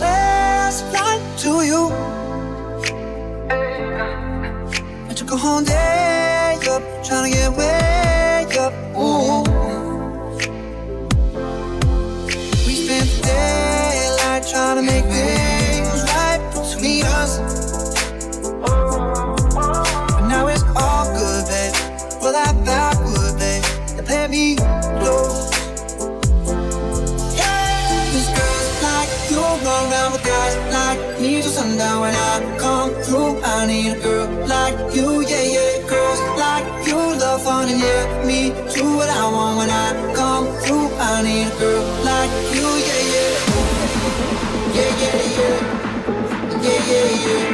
last flight to you. I took a whole day up trying to get way up. Ooh. We spent the daylight trying to make things right between us. But now it's all good, babe. Well, I thought would, babe. Let me yeah, me, do what I want when I come through. I need a girl like you, yeah, yeah, yeah, yeah, yeah, yeah, yeah. yeah.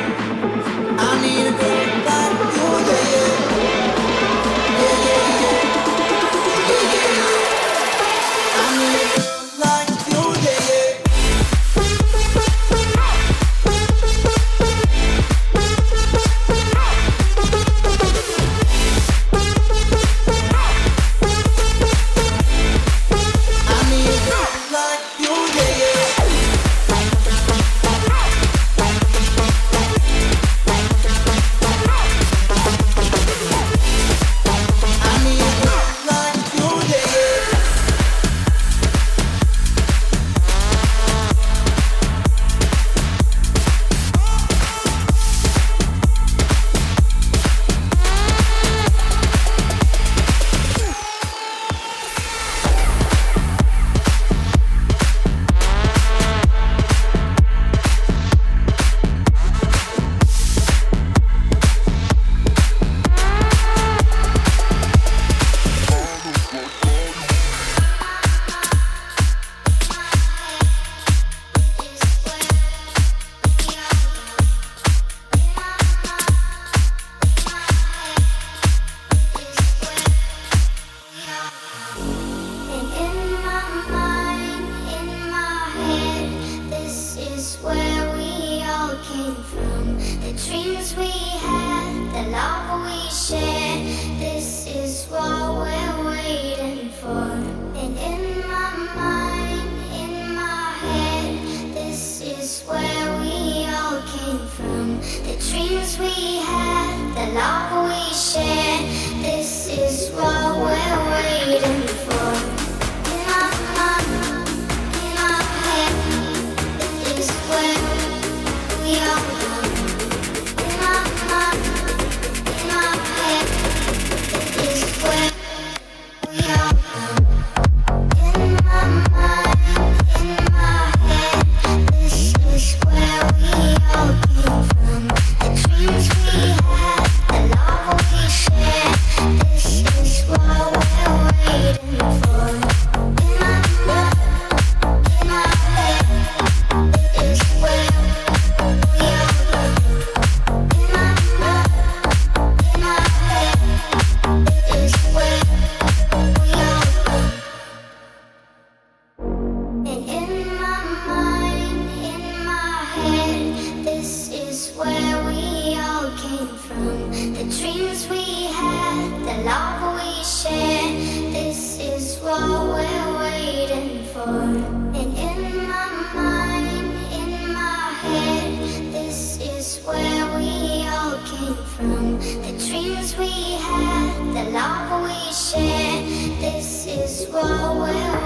the love we share. This is what we're.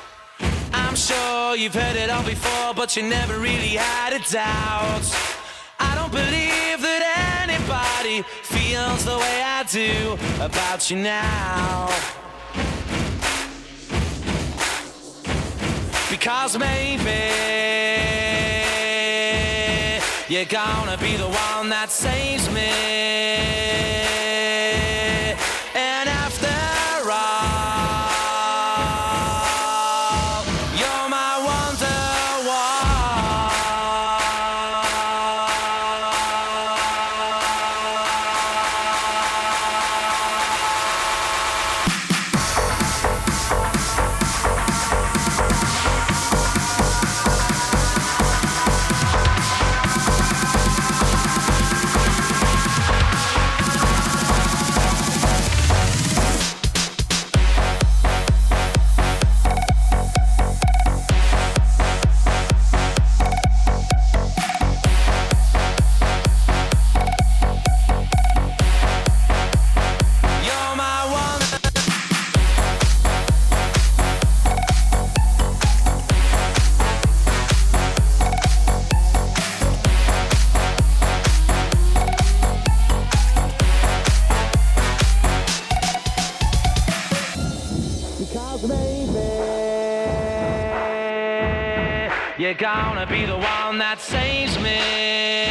I'm sure you've heard it all before, but you never really had a doubt. I don't believe that anybody feels the way I do about you now. Because maybe you're gonna be the one that saves me. Gonna be the one that saves me.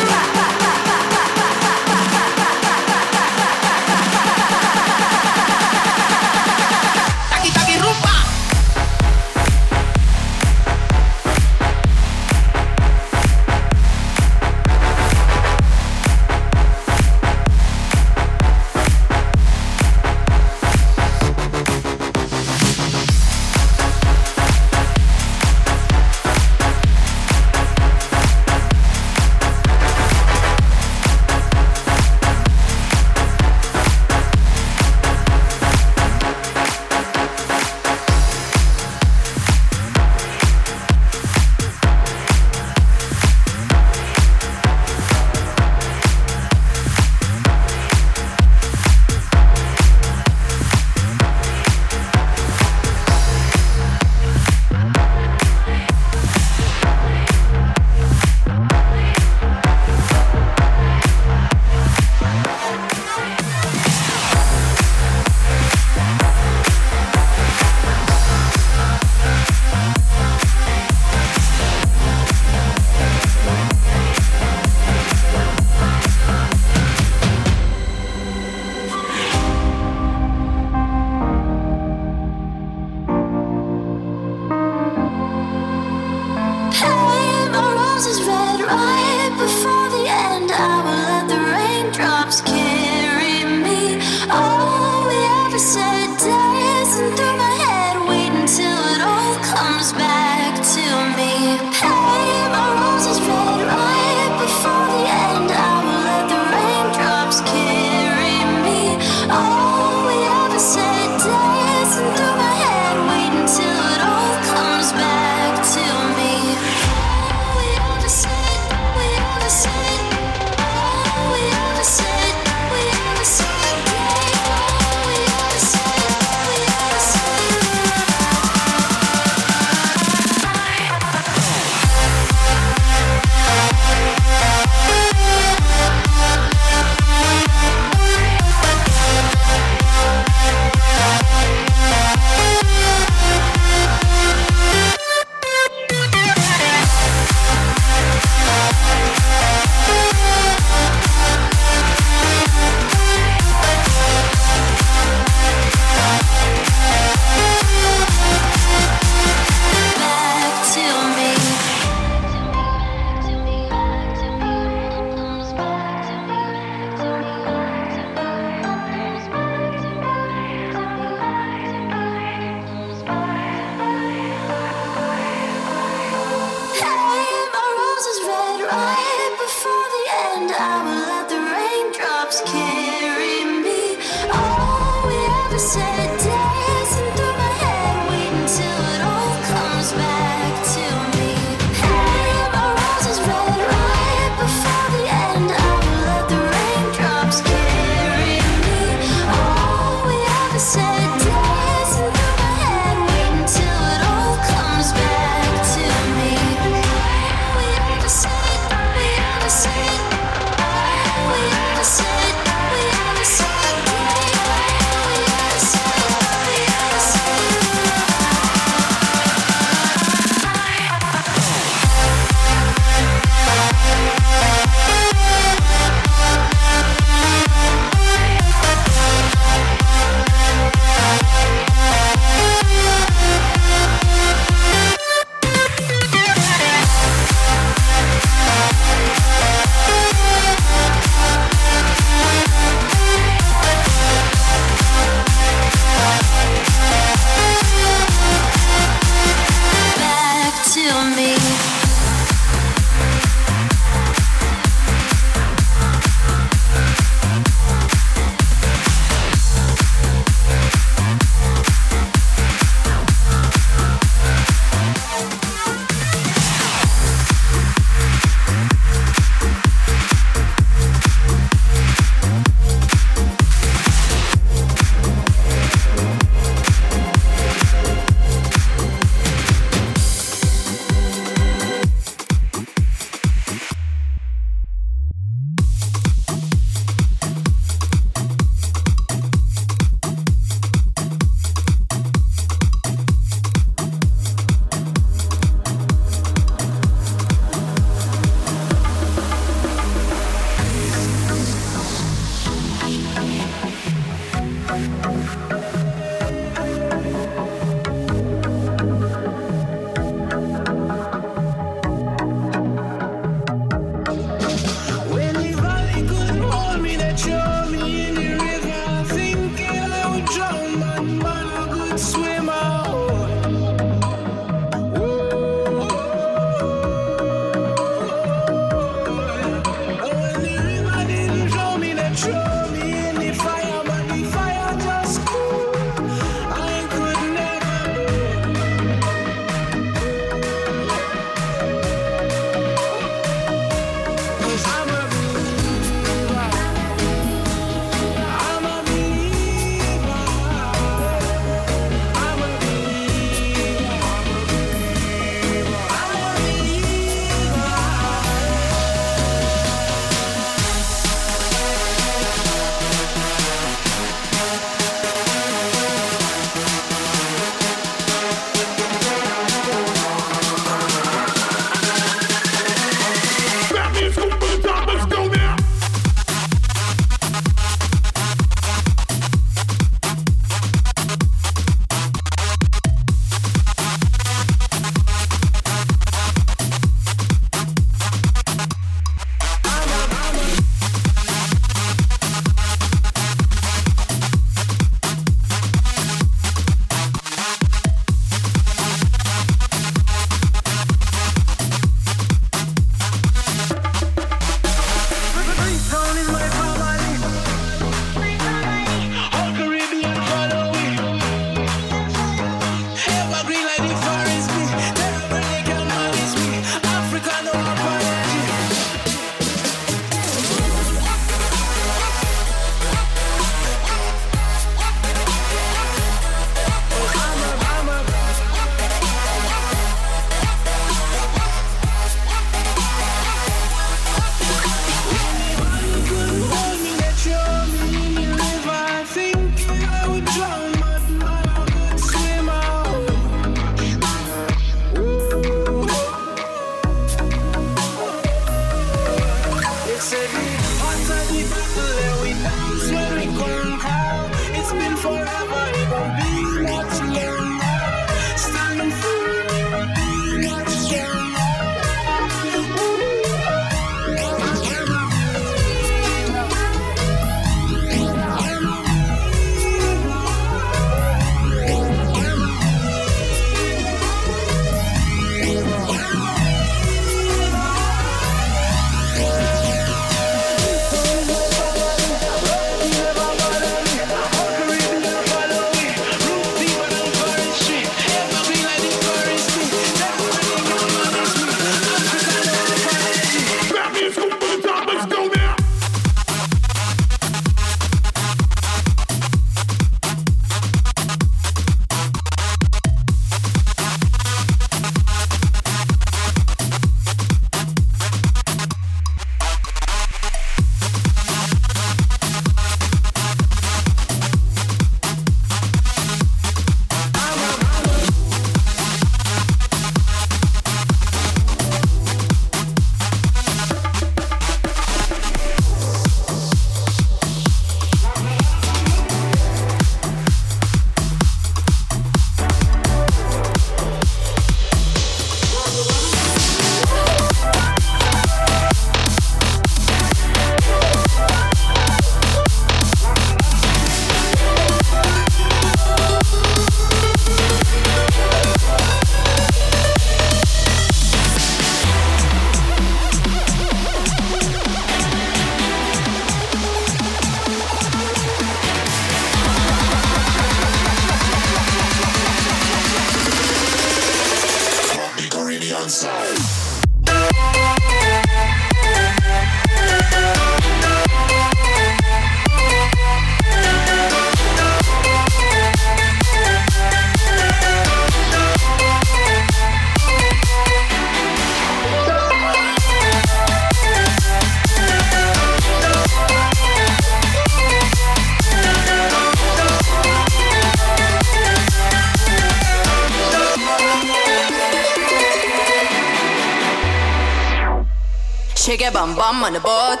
on the boat.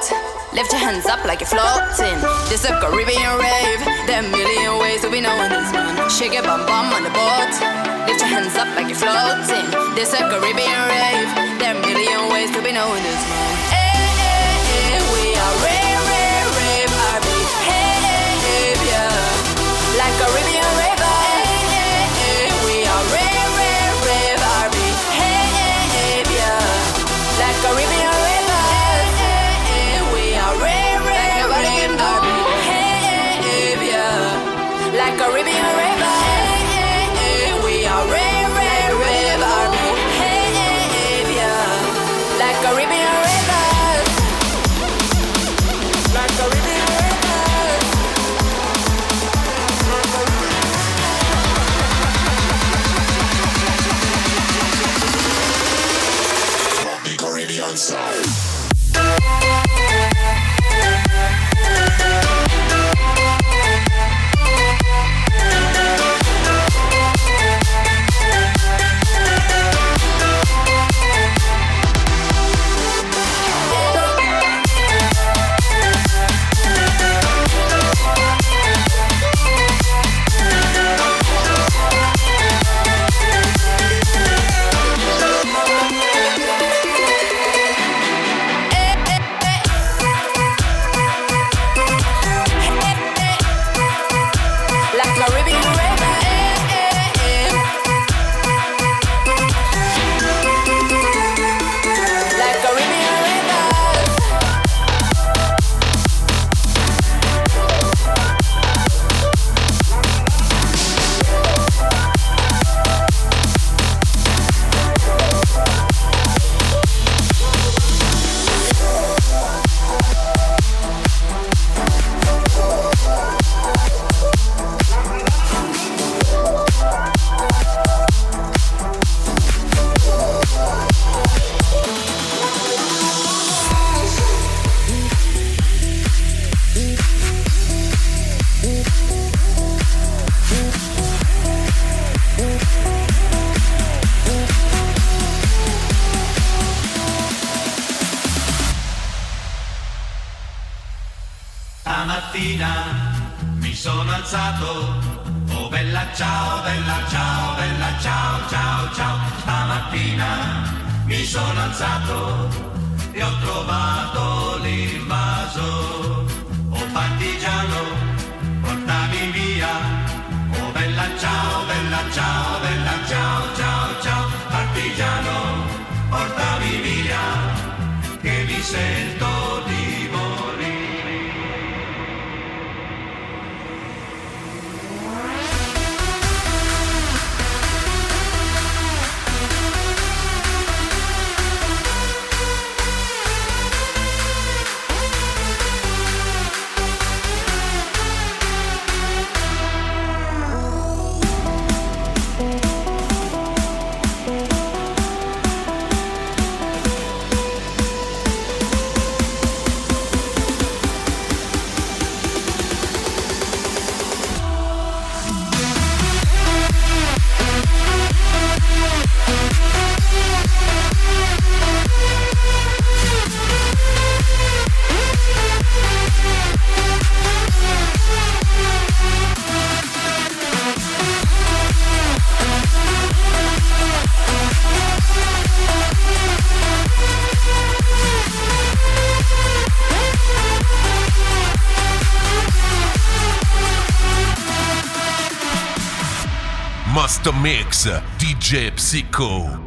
Lift your hands up like you're floating. This a Caribbean rave. There are a million ways to be knowing this man. Shake your bum bum on the boat. Lift your hands up like you're floating. This a Caribbean rave. There are a million ways to be knowing this man. Master Mix, DJ Psycho.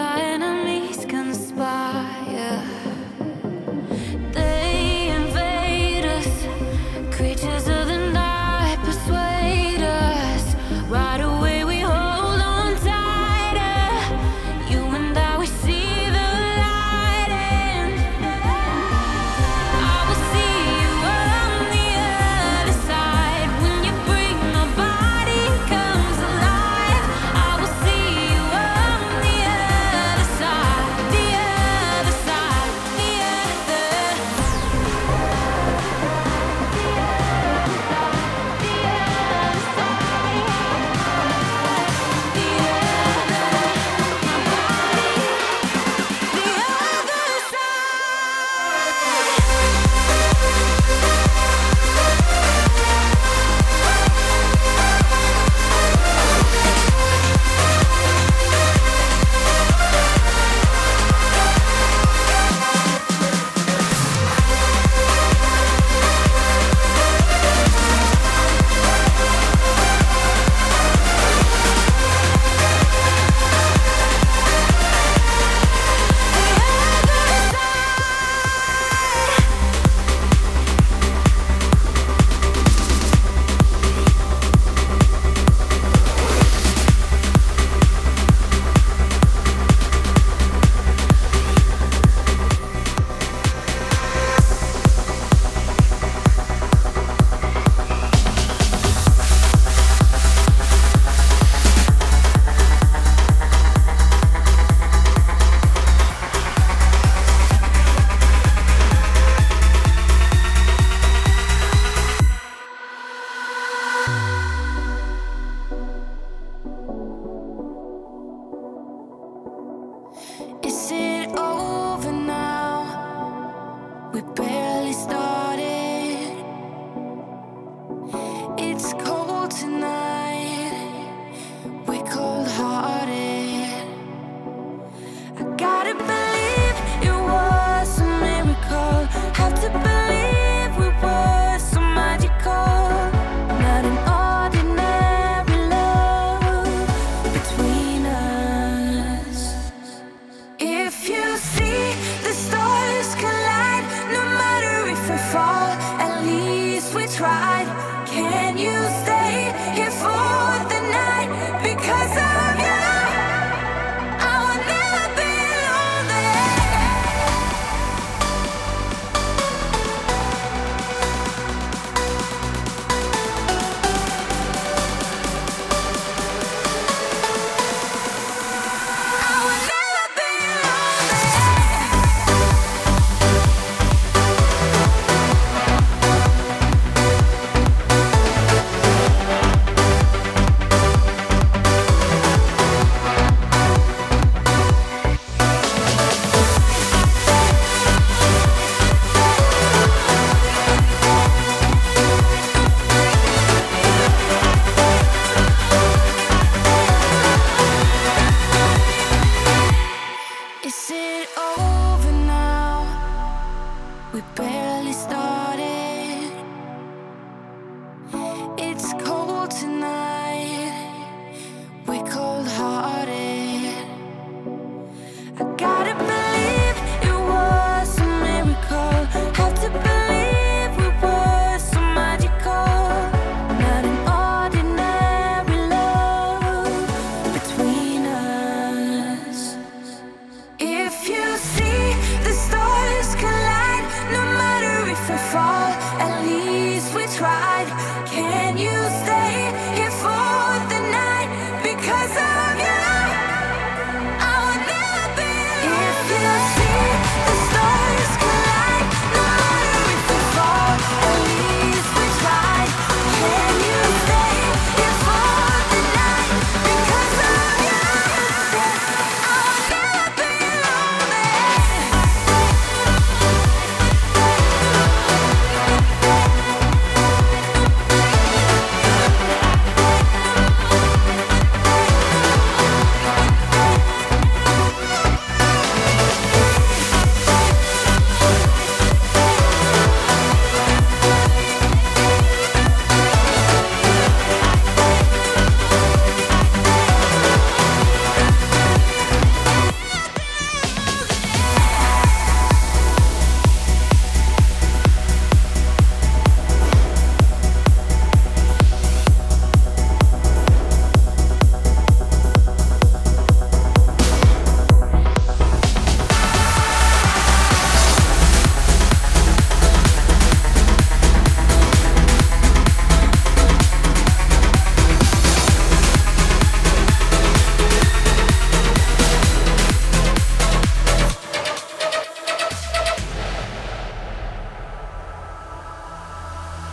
I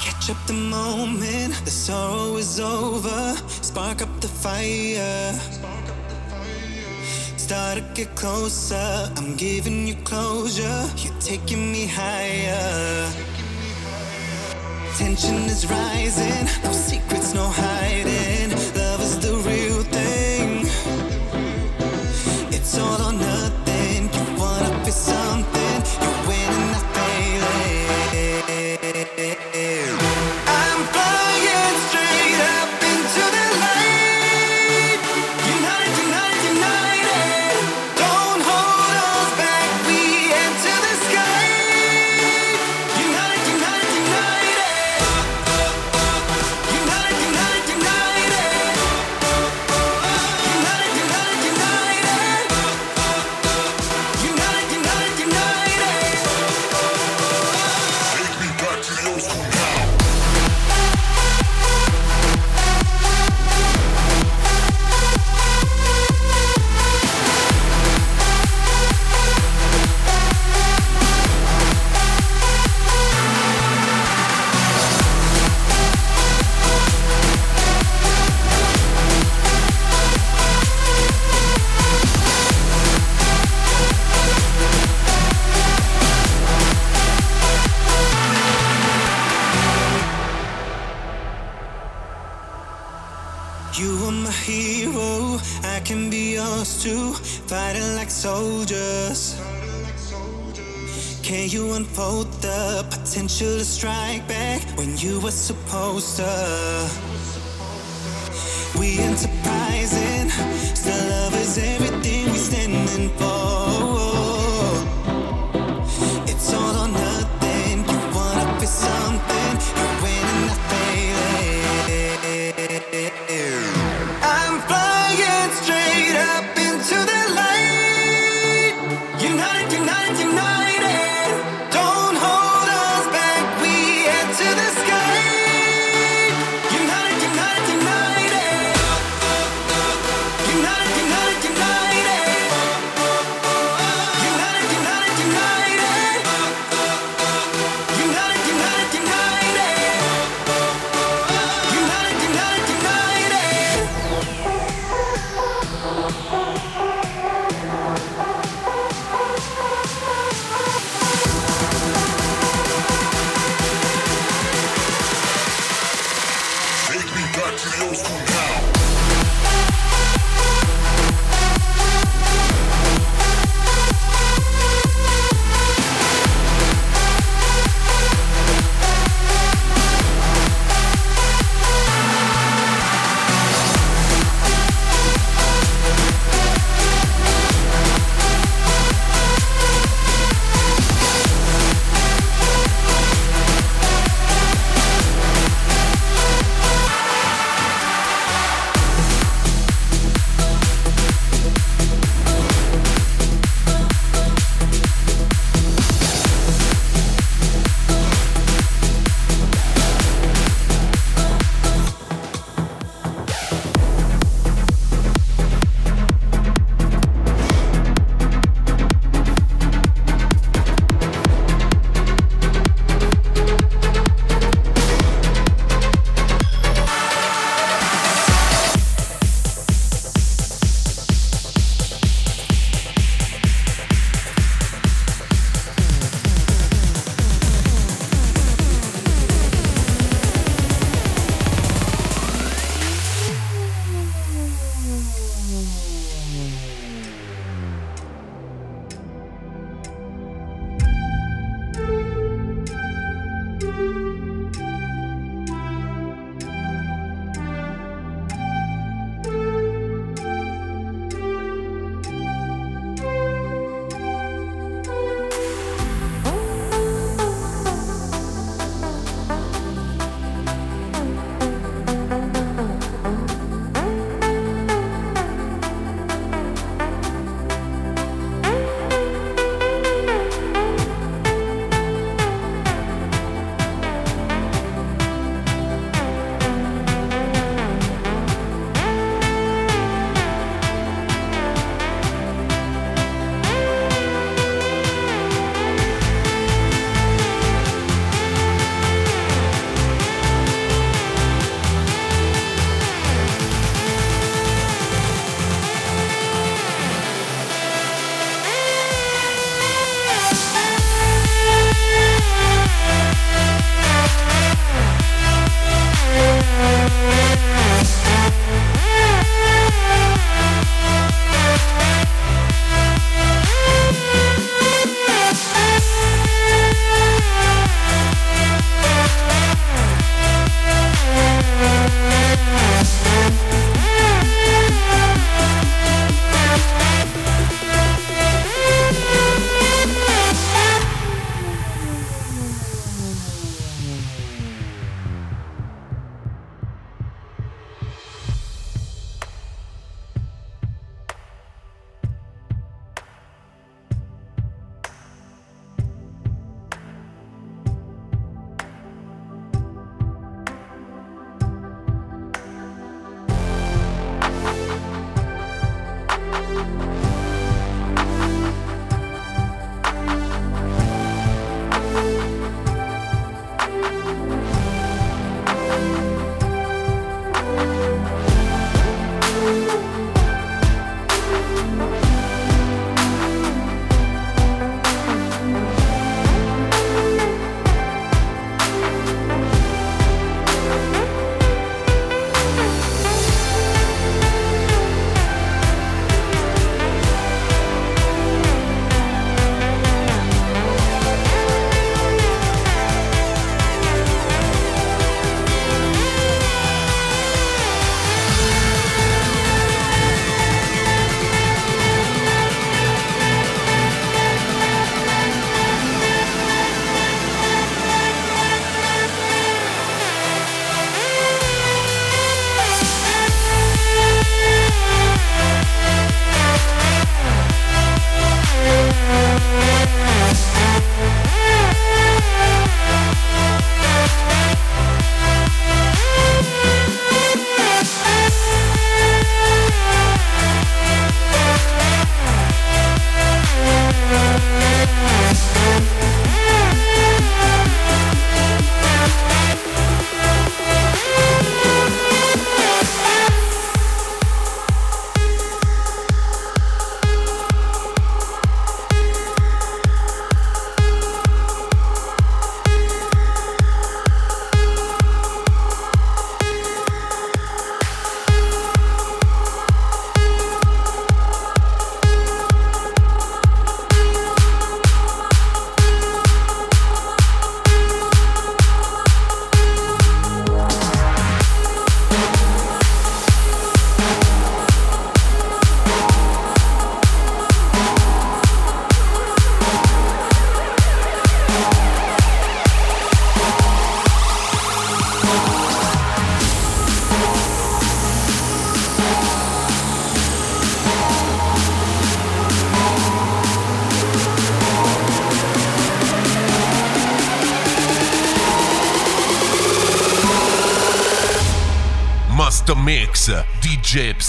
Catch up the moment, the sorrow is over. Spark up the fire. Start to get closer. I'm giving you closure. You're taking me higher. Tension is rising. No secrets, no hiding. Love is the real thing. It's all on. was supposed to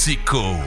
Gusto Mix DJ Psycho.